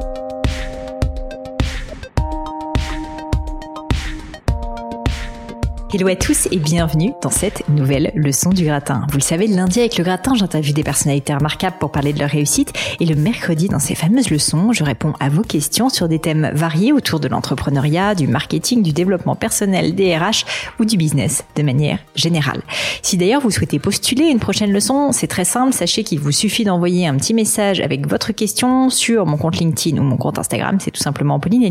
thank you Hello à tous et bienvenue dans cette nouvelle leçon du gratin. Vous le savez, le lundi avec le gratin, j'interviewe des personnalités remarquables pour parler de leur réussite et le mercredi, dans ces fameuses leçons, je réponds à vos questions sur des thèmes variés autour de l'entrepreneuriat, du marketing, du développement personnel, des RH ou du business de manière générale. Si d'ailleurs vous souhaitez postuler une prochaine leçon, c'est très simple, sachez qu'il vous suffit d'envoyer un petit message avec votre question sur mon compte LinkedIn ou mon compte Instagram, c'est tout simplement Pauline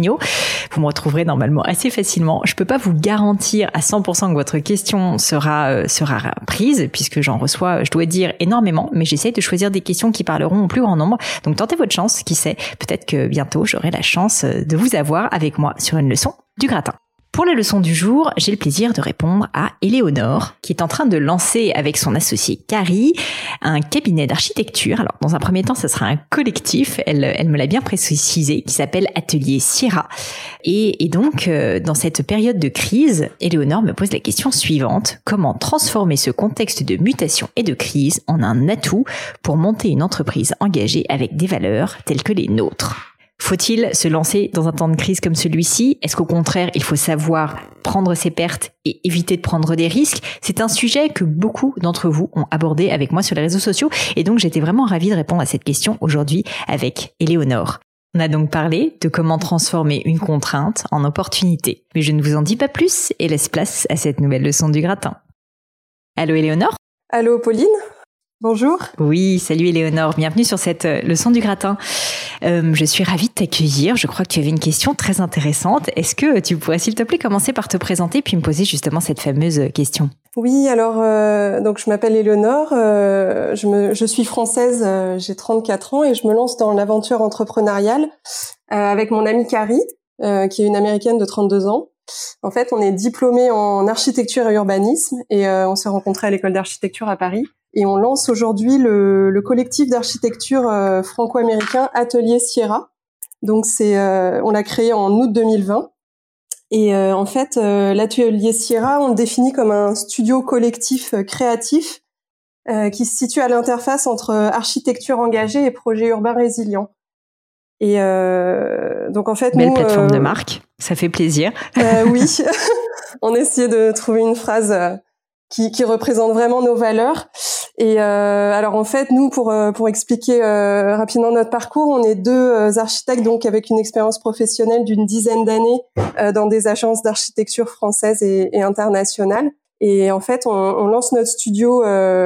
Vous me retrouverez normalement assez facilement. Je peux pas vous garantir à 100% que votre question sera euh, sera prise puisque j'en reçois, je dois dire énormément, mais j'essaie de choisir des questions qui parleront au plus grand nombre. Donc tentez votre chance, qui sait, peut-être que bientôt j'aurai la chance de vous avoir avec moi sur une leçon du gratin. Pour la leçon du jour, j'ai le plaisir de répondre à Éléonore, qui est en train de lancer avec son associé Carrie un cabinet d'architecture. Alors, dans un premier temps, ce sera un collectif, elle, me l'a bien précisé, qui s'appelle Atelier Sierra. Et, et donc, euh, dans cette période de crise, Éléonore me pose la question suivante. Comment transformer ce contexte de mutation et de crise en un atout pour monter une entreprise engagée avec des valeurs telles que les nôtres? Faut-il se lancer dans un temps de crise comme celui-ci? Est-ce qu'au contraire, il faut savoir prendre ses pertes et éviter de prendre des risques? C'est un sujet que beaucoup d'entre vous ont abordé avec moi sur les réseaux sociaux et donc j'étais vraiment ravie de répondre à cette question aujourd'hui avec Éléonore. On a donc parlé de comment transformer une contrainte en opportunité. Mais je ne vous en dis pas plus et laisse place à cette nouvelle leçon du gratin. Allô Éléonore? Allô Pauline? Bonjour. Oui, salut Éléonore, bienvenue sur cette euh, leçon du gratin. Euh, je suis ravie de t'accueillir. Je crois que tu avais une question très intéressante. Est-ce que tu pourrais, s'il te plaît, commencer par te présenter puis me poser justement cette fameuse question? Oui, alors euh, donc je m'appelle Éléonore, je, me, je suis française, j'ai 34 ans et je me lance dans l'aventure entrepreneuriale avec mon amie Carrie, qui est une américaine de 32 ans. En fait, on est diplômé en architecture et urbanisme et on s'est rencontrés à l'école d'architecture à Paris et on lance aujourd'hui le, collectif d'architecture euh, franco-américain Atelier Sierra. Donc c'est, euh, on l'a créé en août 2020. Et euh, en fait, l'atelier Sierra, on le définit comme un studio collectif créatif qui se situe à l'interface entre architecture engagée et projet urbain résilient. Et donc en fait, belle plateforme de marque, ça fait plaisir. oui, on essayait de trouver une phrase qui, qui représente vraiment nos valeurs. Et euh, alors en fait, nous, pour euh, pour expliquer euh, rapidement notre parcours, on est deux euh, architectes donc avec une expérience professionnelle d'une dizaine d'années dans des agences d'architecture françaises et, et, internationales. Et en fait, on, on lance notre studio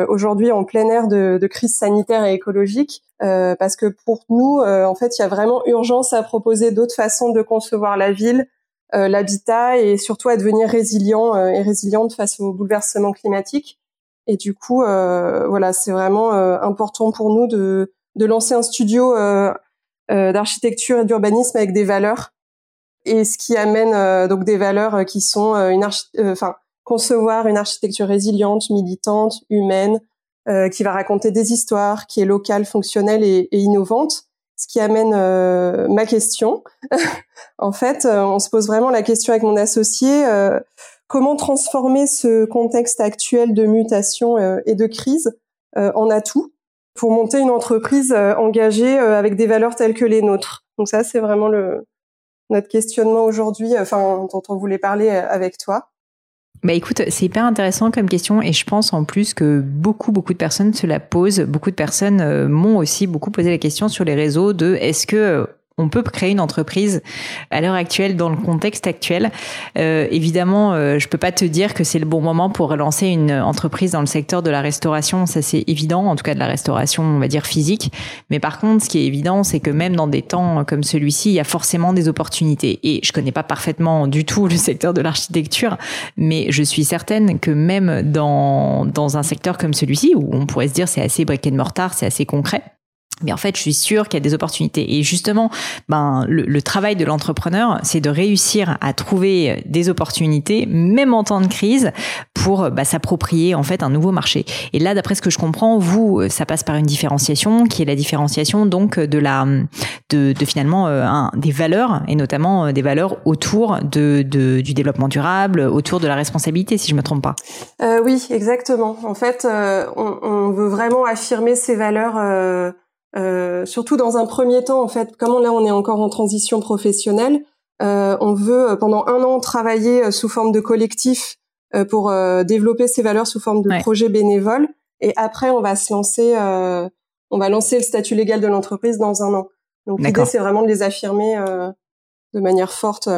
aujourd'hui en plein air de, de, crise sanitaire et écologique parce que pour nous, en fait, il y a vraiment urgence à proposer d'autres façons de concevoir la ville, l'habitat et surtout à devenir résilient et résiliente face aux bouleversements climatiques. Et du coup, euh, voilà, c'est vraiment euh, important pour nous de, de lancer un studio euh, d'architecture et d'urbanisme avec des valeurs. Et ce qui amène donc des valeurs qui sont une enfin concevoir une architecture résiliente, militante, humaine, qui va raconter des histoires, qui est locale, fonctionnelle et, et innovante. Ce qui amène ma question. en fait, on se pose vraiment la question avec mon associé comment transformer ce contexte actuel de mutation euh, et de crise euh, en atout pour monter une entreprise euh, engagée avec des valeurs telles que les nôtres. Donc ça, c'est vraiment notre questionnement aujourd'hui, enfin dont on voulait parler avec toi. Bah écoute, c'est hyper intéressant comme question et je pense en plus que beaucoup beaucoup de personnes se la posent. Beaucoup de personnes m'ont aussi beaucoup posé la question sur les réseaux de est-ce que on peut créer une entreprise à l'heure actuelle dans le contexte actuel. Euh, évidemment, euh, je peux pas te dire que c'est le bon moment pour relancer une entreprise dans le secteur de la restauration, ça c'est évident, en tout cas de la restauration, on va dire physique. Mais par contre, ce qui est évident, c'est que même dans des temps comme celui-ci, il y a forcément des opportunités. Et je connais pas parfaitement du tout le secteur de l'architecture, mais je suis certaine que même dans dans un secteur comme celui-ci, où on pourrait se dire c'est assez brick and mortar, c'est assez concret, mais en fait, je suis sûre qu'il y a des opportunités. Et justement, ben, le, travail de l'entrepreneur, c'est de réussir à trouver des opportunités, même en temps de crise, pour bah, s'approprier en fait un nouveau marché. Et là, d'après ce que je comprends, vous, ça passe par une différenciation, qui est la différenciation donc de la, de, de finalement euh, des valeurs et notamment euh, des valeurs autour de, de, du développement durable, autour de la responsabilité, si je me trompe pas. Euh, oui, exactement. En fait, euh, on, on, veut vraiment affirmer ces valeurs. Euh surtout dans un premier temps, en fait, comme là on est encore en transition professionnelle, on veut pendant un an travailler sous forme de collectif pour développer ces valeurs sous forme de projet bénévole. Et après, on va se lancer, on va lancer le statut légal de l'entreprise dans un an. Donc l'idée, c'est vraiment de les affirmer de manière forte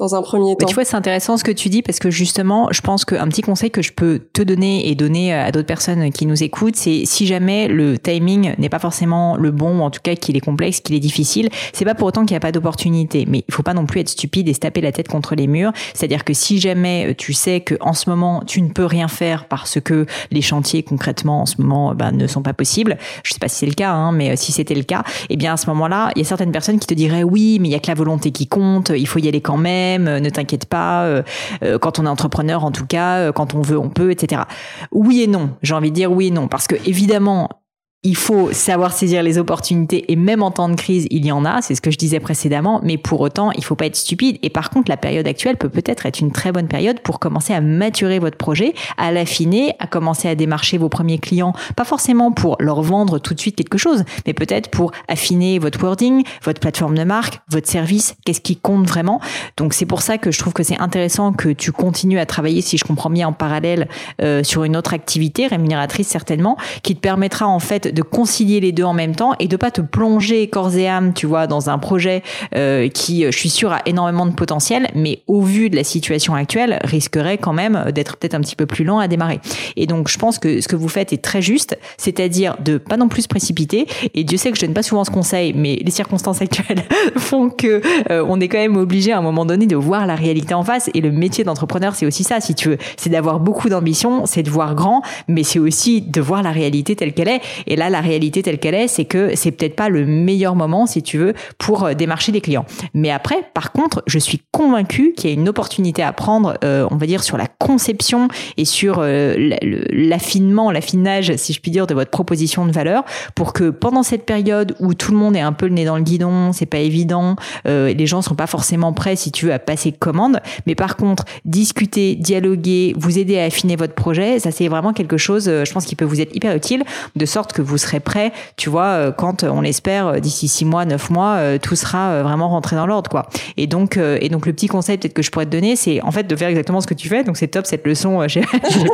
dans un premier temps. Mais tu vois, c'est intéressant ce que tu dis parce que justement, je pense qu'un petit conseil que je peux te donner et donner à d'autres personnes qui nous écoutent, c'est si jamais le timing n'est pas forcément le bon, ou en tout cas qu'il est complexe, qu'il est difficile, c'est pas pour autant qu'il n'y a pas d'opportunité. Mais il faut pas non plus être stupide et se taper la tête contre les murs. C'est-à-dire que si jamais tu sais que en ce moment tu ne peux rien faire parce que les chantiers concrètement en ce moment bah, ne sont pas possibles, je sais pas si c'est le cas, hein, mais si c'était le cas, eh bien à ce moment-là, il y a certaines personnes qui te diraient oui, mais il y a que la volonté qui compte, il faut y aller quand même euh, ne t'inquiète pas, euh, euh, quand on est entrepreneur en tout cas, quand on veut, on peut, etc. Oui et non, j'ai envie de dire oui et non, parce que évidemment, il faut savoir saisir les opportunités et même en temps de crise, il y en a, c'est ce que je disais précédemment, mais pour autant, il faut pas être stupide. Et par contre, la période actuelle peut peut-être être une très bonne période pour commencer à maturer votre projet, à l'affiner, à commencer à démarcher vos premiers clients, pas forcément pour leur vendre tout de suite quelque chose, mais peut-être pour affiner votre wording, votre plateforme de marque, votre service, qu'est-ce qui compte vraiment. Donc c'est pour ça que je trouve que c'est intéressant que tu continues à travailler, si je comprends bien, en parallèle euh, sur une autre activité rémunératrice certainement, qui te permettra en fait de concilier les deux en même temps et de pas te plonger corps et âme, tu vois, dans un projet euh, qui, je suis sûre, a énormément de potentiel, mais au vu de la situation actuelle, risquerait quand même d'être peut-être un petit peu plus lent à démarrer. Et donc, je pense que ce que vous faites est très juste, c'est-à-dire de pas non plus se précipiter. Et Dieu sait que je donne pas souvent ce conseil, mais les circonstances actuelles font que euh, on est quand même obligé à un moment donné de voir la réalité en face. Et le métier d'entrepreneur, c'est aussi ça, si tu veux, c'est d'avoir beaucoup d'ambition, c'est de voir grand, mais c'est aussi de voir la réalité telle qu'elle est. Et là, la réalité telle qu'elle est, c'est que c'est peut-être pas le meilleur moment, si tu veux, pour euh, démarcher des clients. Mais après, par contre, je suis convaincue qu'il y a une opportunité à prendre, euh, on va dire, sur la conception et sur euh, l'affinement, l'affinage, si je puis dire, de votre proposition de valeur, pour que pendant cette période où tout le monde est un peu le nez dans le guidon, c'est pas évident, les gens sont pas forcément prêts, si tu veux, à passer commande. Mais par contre, discuter, dialoguer, vous aider à affiner votre projet, ça c'est vraiment quelque chose, je pense, qui peut vous être hyper utile, de sorte que vous serez prêt, tu vois, euh, quand euh, on l'espère euh, d'ici six mois, neuf mois, tout sera vraiment rentré dans l'ordre, quoi. Et donc, et donc le petit conseil peut-être que je pourrais te donner, c'est en fait de faire exactement ce que tu fais. Donc c'est top cette leçon. J'ai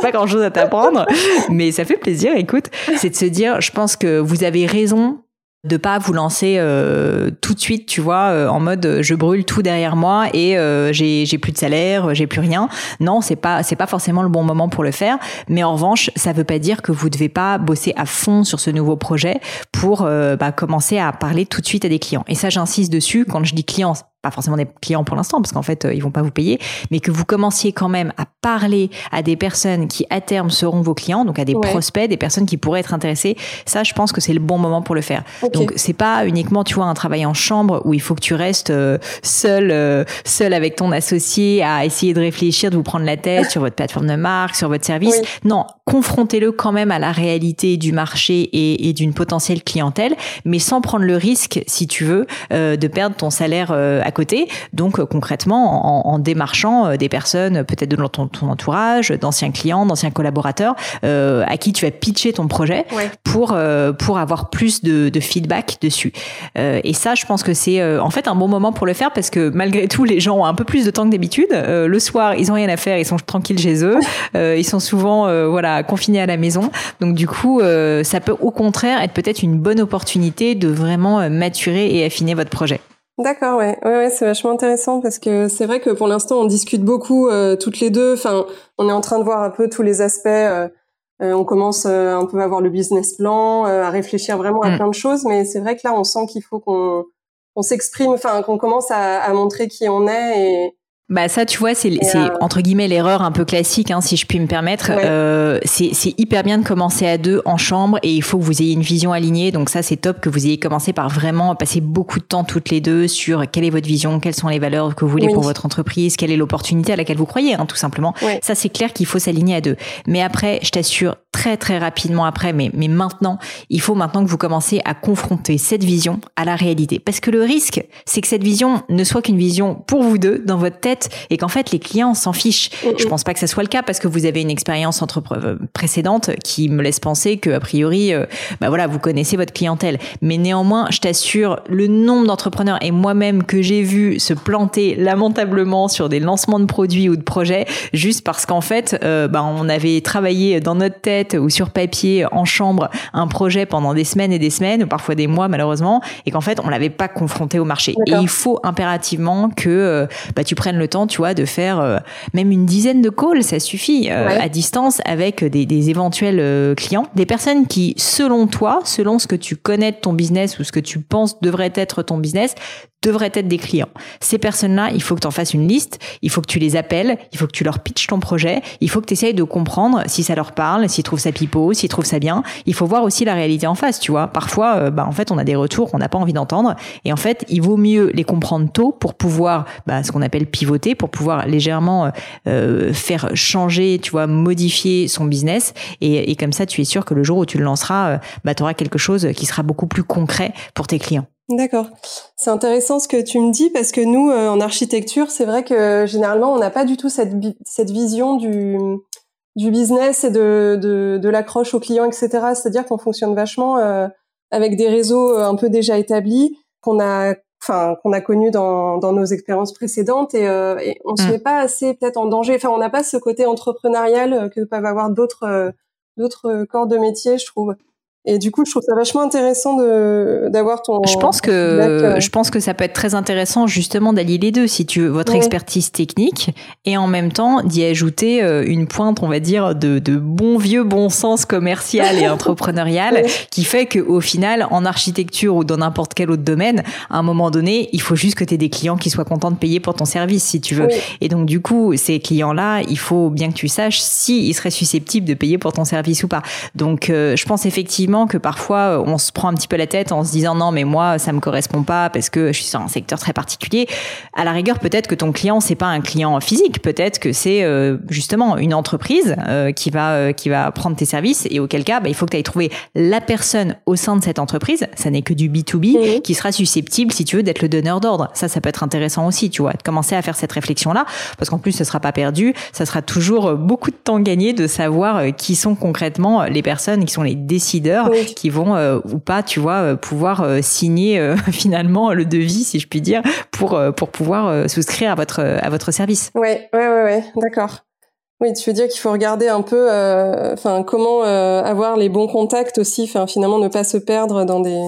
pas grand chose à t'apprendre, mais ça fait plaisir. Écoute, c'est de se dire, je pense que vous avez raison de pas vous lancer euh, tout de suite, tu vois, euh, en mode euh, je brûle tout derrière moi et j'ai j'ai plus de salaire, j'ai plus rien. Non, c'est pas c'est pas forcément le bon moment pour le faire. Mais en revanche, ça veut pas dire que vous devez pas bosser à fond sur ce nouveau projet pour bah, commencer à parler tout de suite à des clients. Et ça, j'insiste dessus. Quand je dis clients, pas forcément des clients pour l'instant parce qu'en fait euh, ils vont pas vous payer, mais que vous commenciez quand même à parler à des personnes qui à terme seront vos clients, donc à des prospects, des personnes qui pourraient être intéressées. Ça, je pense que c'est le bon moment pour le faire. Donc c'est pas uniquement tu vois un travail en chambre où il faut que tu restes euh, seul, euh, seul avec ton associé à essayer de réfléchir, de vous prendre la tête sur votre plateforme de marque, sur votre service. Non, confrontez-le quand même à la réalité du marché et, et d'une potentielle clientèle, mais sans prendre le risque, si tu veux, de perdre ton salaire côté. Donc euh, concrètement, en, démarchant euh, des personnes peut-être de ton, ton entourage, d'anciens clients, d'anciens collaborateurs, euh, à qui tu vas pitcher ton projet pour pour avoir plus de, de feedback dessus. et ça, je pense que c'est en fait un bon moment pour le faire parce que malgré tout, les gens ont un peu plus de temps que d'habitude. le soir, ils ont rien à faire, ils sont tranquilles chez eux, ils sont souvent voilà confinés à la maison. Donc du coup, ça peut au contraire être peut-être une bonne opportunité de vraiment maturer et affiner votre projet. D'accord, ouais, ouais, ouais c'est vachement intéressant parce que c'est vrai que pour l'instant on discute beaucoup euh, toutes les deux. Enfin, on est en train de voir un peu tous les aspects. Euh, euh on commence un peu à voir le business plan, à réfléchir vraiment à mm. plein de choses, mais c'est vrai que là on sent qu'il faut qu'on on s'exprime, enfin qu'on commence à, à, montrer qui on est et, bah ça, tu vois, c'est euh, entre guillemets l'erreur un peu classique, hein, si je puis me permettre. Euh, c'est hyper bien de commencer à deux en chambre et il faut que vous ayez une vision alignée. Donc ça, c'est top que vous ayez commencé par vraiment passer beaucoup de temps toutes les deux sur quelle est votre vision, quelles sont les valeurs que vous voulez pour votre entreprise, quelle est l'opportunité à laquelle vous croyez, hein, tout simplement. Ça, c'est clair qu'il faut s'aligner à deux. Mais après, je t'assure, très très rapidement après, mais, mais maintenant, il faut maintenant que vous commencez à confronter cette vision à la réalité. Parce que le risque, c'est que cette vision ne soit qu'une vision pour vous deux, dans votre tête, et qu'en fait les clients s'en fichent. Je pense pas que ça soit le cas parce que vous avez une expérience entre précédente qui me laisse penser que a priori, euh, bah voilà, vous connaissez votre clientèle. Mais néanmoins, je t'assure, le nombre d'entrepreneurs et moi-même que j'ai vu se planter lamentablement sur des lancements de produits ou de projets juste parce qu'en fait, euh, bah, on avait travaillé dans notre tête ou sur papier en chambre un projet pendant des semaines et des semaines ou parfois des mois malheureusement et qu'en fait on l'avait pas confronté au marché. Et il faut impérativement que euh, bah, tu prennes le temps, tu vois, de faire euh, même une dizaine de calls, ça suffit à distance avec des, des éventuels clients, des personnes qui, selon toi, selon ce que tu connais de ton business ou ce que tu penses devrait être ton business, devraient être des clients. Ces personnes-là, il faut que tu en fasses une liste, il faut que tu les appelles, il faut que tu leur pitches ton projet, il faut que tu essayes de comprendre si ça leur parle, s'ils trouvent ça pipeau, s'ils trouvent ça bien. Il faut voir aussi la réalité en face, tu vois. Parfois, euh, bah, en fait, on a des retours qu'on n'a pas envie d'entendre. Et en fait, il vaut mieux les comprendre tôt pour pouvoir, bah, ce qu'on appelle pivoter, pour pouvoir légèrement euh, euh, faire changer, tu vois, modifier son business. Et, comme ça, tu es sûr que le jour où tu le lanceras, bah, tu auras quelque chose qui sera beaucoup plus concret pour tes clients. D'accord. C'est intéressant ce que tu me dis parce que nous, euh, en architecture, c'est vrai que généralement, on n'a pas du tout cette, vision du, business et de, l'accroche aux clients, etc. C'est-à-dire qu'on fonctionne vachement euh, avec des réseaux euh, un peu déjà établis qu'on a enfin qu'on a connu dans, dans nos expériences précédentes et, et on se mm. met pas assez peut-être en danger enfin on n'a pas ce côté entrepreneurial que peuvent avoir d'autres d'autres corps de métier je trouve et du coup, je trouve ça vachement intéressant de d'avoir ton. Je pense que euh. je pense que ça peut être très intéressant justement d'allier les deux, si tu veux, votre expertise technique et en même temps d'y ajouter euh, une pointe, on va dire, de, de bon vieux bon sens commercial et entrepreneurial, qui fait que au final, en architecture ou dans n'importe quel autre domaine, à un moment donné, il faut juste que tu aies des clients qui soient contents de payer pour ton service, si tu veux. Et donc du coup, ces clients-là, il faut bien que tu saches s'ils ils seraient susceptibles de payer pour ton service ou pas. Donc, euh, je pense effectivement que parfois euh, on se prend un petit peu la tête en se disant non mais moi ça me correspond pas parce que je suis sur un secteur très particulier. À la rigueur peut-être que ton client c'est pas un client physique, peut-être que c'est euh, justement une entreprise euh, qui va qui va prendre tes services et auquel cas bah, il faut que tu ailles trouver la personne au sein de cette entreprise, ça n'est que du B2B qui sera susceptible si tu veux d'être le donneur d'ordre. Ça ça peut être intéressant aussi, tu vois, de commencer à faire cette réflexion là parce qu'en plus ce sera pas perdu, ça sera toujours beaucoup de temps gagné de savoir qui sont concrètement les personnes qui sont les décideurs qui vont euh, ou pas, tu vois, euh, pouvoir euh, signer finalement le devis, si je puis dire, pour pour pouvoir souscrire à votre à votre service. Ouais, ouais, ouais, ouais, d'accord. Oui, tu veux dire qu'il faut regarder un peu, enfin, comment avoir les bons contacts aussi, enfin, finalement, ne pas se perdre dans des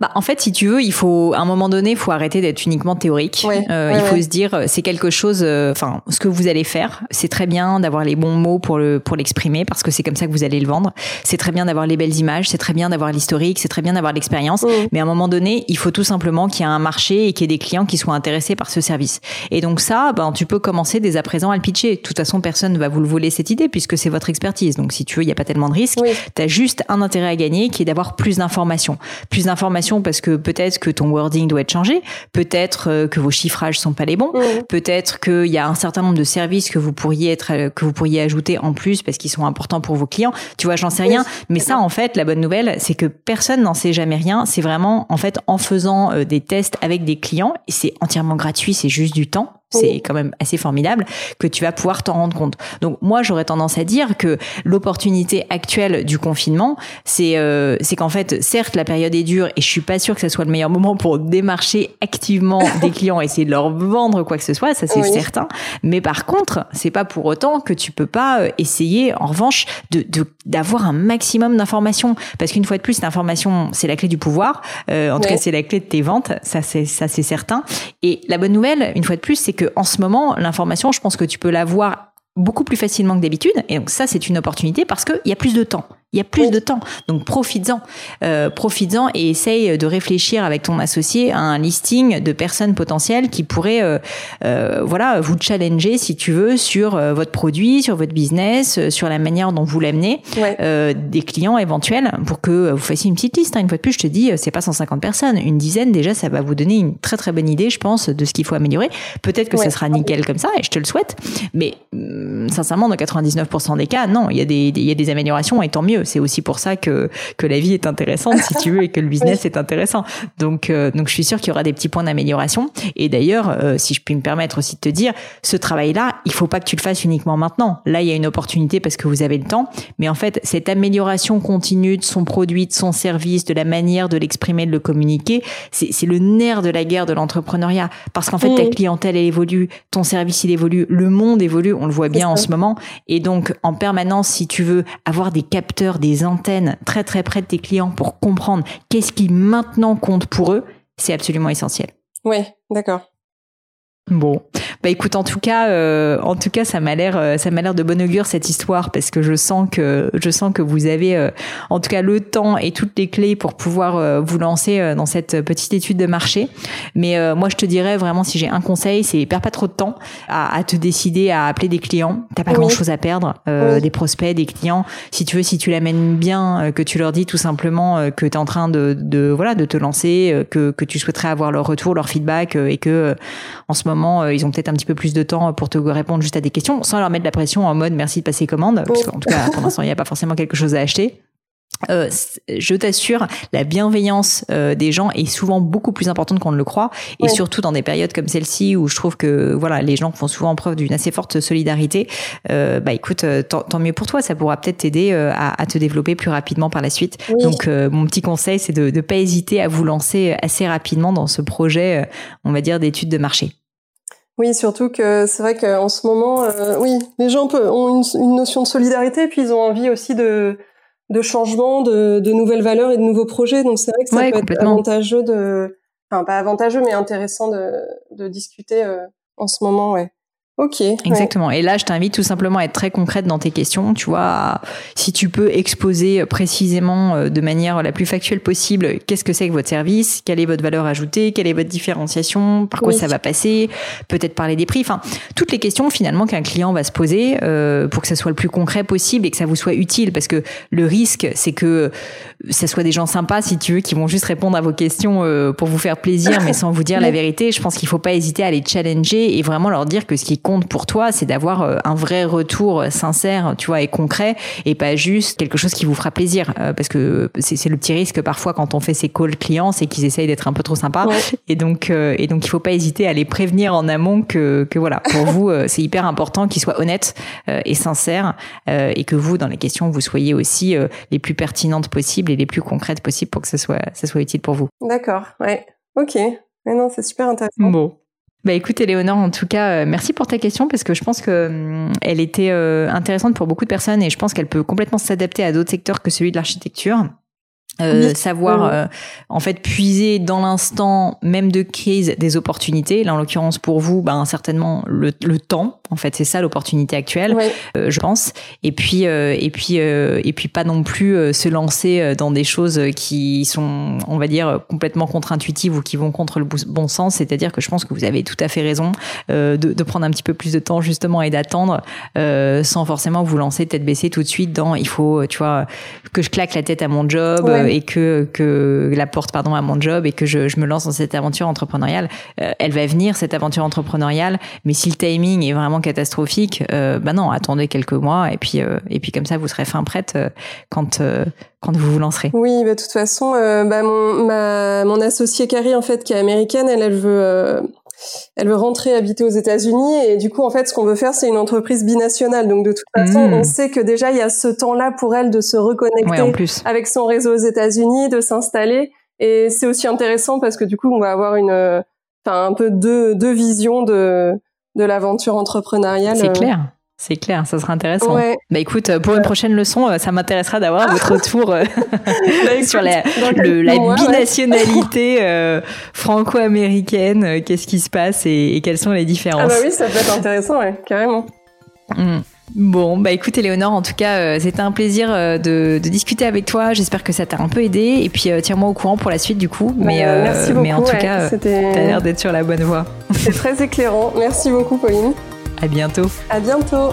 bah, en fait, si tu veux, il faut, à un moment donné, il faut arrêter d'être uniquement théorique. Euh, il faut se dire, euh, c'est quelque chose, euh, enfin, ce que vous allez faire, c'est très bien d'avoir les bons mots pour le, pour l'exprimer, parce que c'est comme ça que vous allez le vendre. C'est très bien d'avoir les belles images, c'est très bien d'avoir l'historique, c'est très bien d'avoir l'expérience. Mais à un moment donné, il faut tout simplement qu'il y ait un marché et qu'il y ait des clients qui soient intéressés par ce service. Et donc ça, ben, tu peux commencer dès à présent à le pitcher. De toute façon, personne ne va vous le voler cette idée puisque c'est votre expertise. Donc si tu veux, il n'y a pas tellement de risques. Tu as juste un intérêt à gagner qui est d'avoir plus d'informations. Plus d'informations parce que peut-être que ton wording doit être changé, peut-être euh, que vos chiffrages sont pas les bons, mmh. peut-être qu'il y a un certain nombre de services que vous pourriez être euh, que vous pourriez ajouter en plus parce qu'ils sont importants pour vos clients. Tu vois, j'en sais rien, mais ça en fait, la bonne nouvelle, c'est que personne n'en sait jamais rien. C'est vraiment en fait en faisant euh, des tests avec des clients et c'est entièrement gratuit, c'est juste du temps c'est quand même assez formidable que tu vas pouvoir t'en rendre compte. Donc moi j'aurais tendance à dire que l'opportunité actuelle du confinement, c'est euh, c'est qu'en fait certes la période est dure et je suis pas sûre que ce soit le meilleur moment pour démarcher activement des clients, essayer de leur vendre quoi que ce soit, ça c'est certain. Mais par contre c'est pas pour autant que tu peux pas euh, essayer en revanche de d'avoir un maximum d'informations parce qu'une fois de plus l'information c'est la clé du pouvoir. Euh, en tout cas c'est la clé de tes ventes, ça c'est ça c'est certain. Et la bonne nouvelle une fois de plus c'est que en ce moment, l'information, je pense que tu peux l'avoir beaucoup plus facilement que d'habitude. Et donc ça, c'est une opportunité parce qu'il y a plus de temps. Il y a plus de temps. Donc profites-en. Euh, profites-en et essaye de réfléchir avec ton associé à un listing de personnes potentielles qui pourraient euh, euh, voilà, vous challenger, si tu veux, sur euh, votre produit, sur votre business, euh, sur la manière dont vous l'amenez, euh, des clients éventuels pour que vous fassiez une petite liste. Hein. Une fois de plus, je te dis, c'est pas 150 personnes. Une dizaine, déjà, ça va vous donner une très très bonne idée, je pense, de ce qu'il faut améliorer. Peut-être que ça sera nickel comme ça et je te le souhaite. Mais hum, sincèrement, dans 99% des cas, non, il y, a des, il y a des améliorations et tant mieux c'est aussi pour ça que que la vie est intéressante, si tu veux, et que le business est intéressant. Donc, donc je suis sûre qu'il y aura des petits points d'amélioration. Et d'ailleurs, si je puis me permettre aussi de te dire, ce travail-là, il faut pas que tu le fasses uniquement maintenant. Là, il y a une opportunité parce que vous avez le temps, mais en fait, cette amélioration continue de son produit, de son service, de la manière de l'exprimer, de le communiquer, c'est le nerf de la guerre de l'entrepreneuriat. Parce qu'en fait, ta clientèle, elle évolue, ton service, il évolue, le monde évolue, on le voit bien en ce moment. Et donc, en permanence, si tu veux avoir des capteurs, des antennes très très près de tes clients pour comprendre qu'est-ce qui maintenant compte pour eux, c'est absolument essentiel. Oui, d'accord. Bon, bah écoute, en tout cas, euh, en tout cas, ça m'a l'air, euh, ça m'a l'air de bon augure cette histoire parce que je sens que, je sens que vous avez, euh, en tout cas, le temps et toutes les clés pour pouvoir vous lancer dans cette petite étude de marché. Mais moi, je te dirais vraiment, si j'ai un conseil, c'est perds pas trop de temps à, à, te décider à appeler des clients. T'as pas grand chose à perdre, des prospects, des clients. Si tu veux, si tu l'amènes bien, que tu leur dis tout simplement que tu es en train de, de, voilà, de te lancer, que, que tu souhaiterais avoir leur retour, leur feedback et que en ce moment euh, ils ont peut-être un petit peu plus de temps pour te répondre juste à des questions, sans leur mettre de la pression en mode merci de passer commande, parce qu'en tout cas, pour l'instant, il n'y a pas forcément quelque chose à acheter. Euh, je t'assure, la bienveillance euh, des gens est souvent beaucoup plus importante qu'on ne le croit, et surtout dans des périodes comme celle-ci où je trouve que voilà, les gens font souvent preuve d'une assez forte solidarité. Euh, bah écoute, euh, tant, mieux pour toi, ça pourra peut-être t'aider à, à, te développer plus rapidement par la suite. Donc mon petit conseil, c'est de ne pas hésiter à vous lancer assez rapidement dans ce projet, on va dire, d'études de marché. Oui, surtout que c'est vrai qu'en ce moment, euh, oui, les gens ont une, notion de solidarité, puis ils ont envie aussi de, de changement, de, de nouvelles valeurs et de nouveaux projets. Donc c'est vrai que ça peut être avantageux de, enfin pas avantageux, mais intéressant de, de discuter euh, en ce moment, ouais. Ok. Exactement. Et là, je t'invite tout simplement à être très concrète dans tes questions. Tu vois, si tu peux exposer précisément, euh, de manière la plus factuelle possible, qu'est-ce que c'est que votre service, quelle est votre valeur ajoutée, quelle est votre différenciation, par quoi ça va passer, peut-être parler des prix. Enfin, toutes les questions finalement qu'un client va se poser euh, pour que ça soit le plus concret possible et que ça vous soit utile. Parce que le risque, c'est que ça soit des gens sympas, si tu veux, qui vont juste répondre à vos questions euh, pour vous faire plaisir, mais sans vous dire la vérité. Je pense qu'il faut pas hésiter à les challenger et vraiment leur dire que ce qui compte pour toi, c'est d'avoir euh, un vrai retour sincère, tu vois, et concret, et pas juste quelque chose qui vous fera plaisir. Euh, parce que c'est le petit risque parfois quand on fait ces calls clients, c'est qu'ils essayent d'être un peu trop sympas. Et donc, euh, et donc, il faut pas hésiter à les prévenir en amont que, que voilà, pour vous, c'est hyper important qu'ils soient honnêtes et sincères, et que vous, dans les questions, vous soyez aussi les plus pertinentes possibles et les plus concrètes possibles pour que ça soit, ça soit utile pour vous. D'accord, ouais. Ok. Mais non, c'est super intéressant. Bon. Bah écoute Éléonore, en tout cas, euh, merci pour ta question parce que je pense que hum, elle était euh, intéressante pour beaucoup de personnes et je pense qu'elle peut complètement s'adapter à d'autres secteurs que celui de l'architecture. Euh, savoir euh, en fait puiser dans l'instant même de crise des opportunités. Là en l'occurrence pour vous ben certainement le, le temps en fait c'est ça l'opportunité actuelle euh, je pense. Et puis et puis et puis pas non plus se lancer dans des choses qui sont on va dire complètement contre-intuitives ou qui vont contre le bon sens. C'est-à-dire que je pense que vous avez tout à fait raison de, de, prendre un petit peu plus de temps justement et d'attendre sans forcément vous lancer tête baissée tout de suite dans il faut tu vois que je claque la tête à mon job et que que la porte pardon à mon job et que je, je me lance dans cette aventure entrepreneuriale, euh, elle va venir cette aventure entrepreneuriale. Mais si le timing est vraiment catastrophique, euh, bah non, attendez quelques mois et puis euh, et puis comme ça vous serez fin prête euh, quand quand vous vous lancerez. Oui, bah, de toute façon, bah, mon ma mon associée Carrie en fait qui est américaine, elle elle veut elle veut rentrer habiter aux États-Unis et du coup en fait ce qu'on veut faire c'est une entreprise binationale donc de toute façon hmm. on sait que déjà il y a ce temps-là pour elle de se reconnecter avec son réseau aux États-Unis de s'installer et c'est aussi intéressant parce que du coup on va avoir une enfin un peu deux deux visions de de l'aventure entrepreneuriale c'est clair c'est clair, ça sera intéressant. Bah écoute, pour une prochaine leçon, euh, ça m'intéressera d'avoir votre retour euh, bah, sur la, la binationalité euh, franco-américaine. Qu'est-ce qui se passe et, quelles sont les différences? Ah bah oui, ça peut être intéressant, ouais, carrément. Mmh. Bon, bah écoute Éléonore, en tout cas, c'était un plaisir de, de, discuter avec toi. J'espère que ça t'a un peu aidé. Et puis, tiens-moi au courant pour la suite du coup. Mais, merci beaucoup, mais en tout cas, t'as l'air d'être sur la bonne voie. C'est très éclairant. Merci beaucoup, Pauline. À bientôt. À bientôt.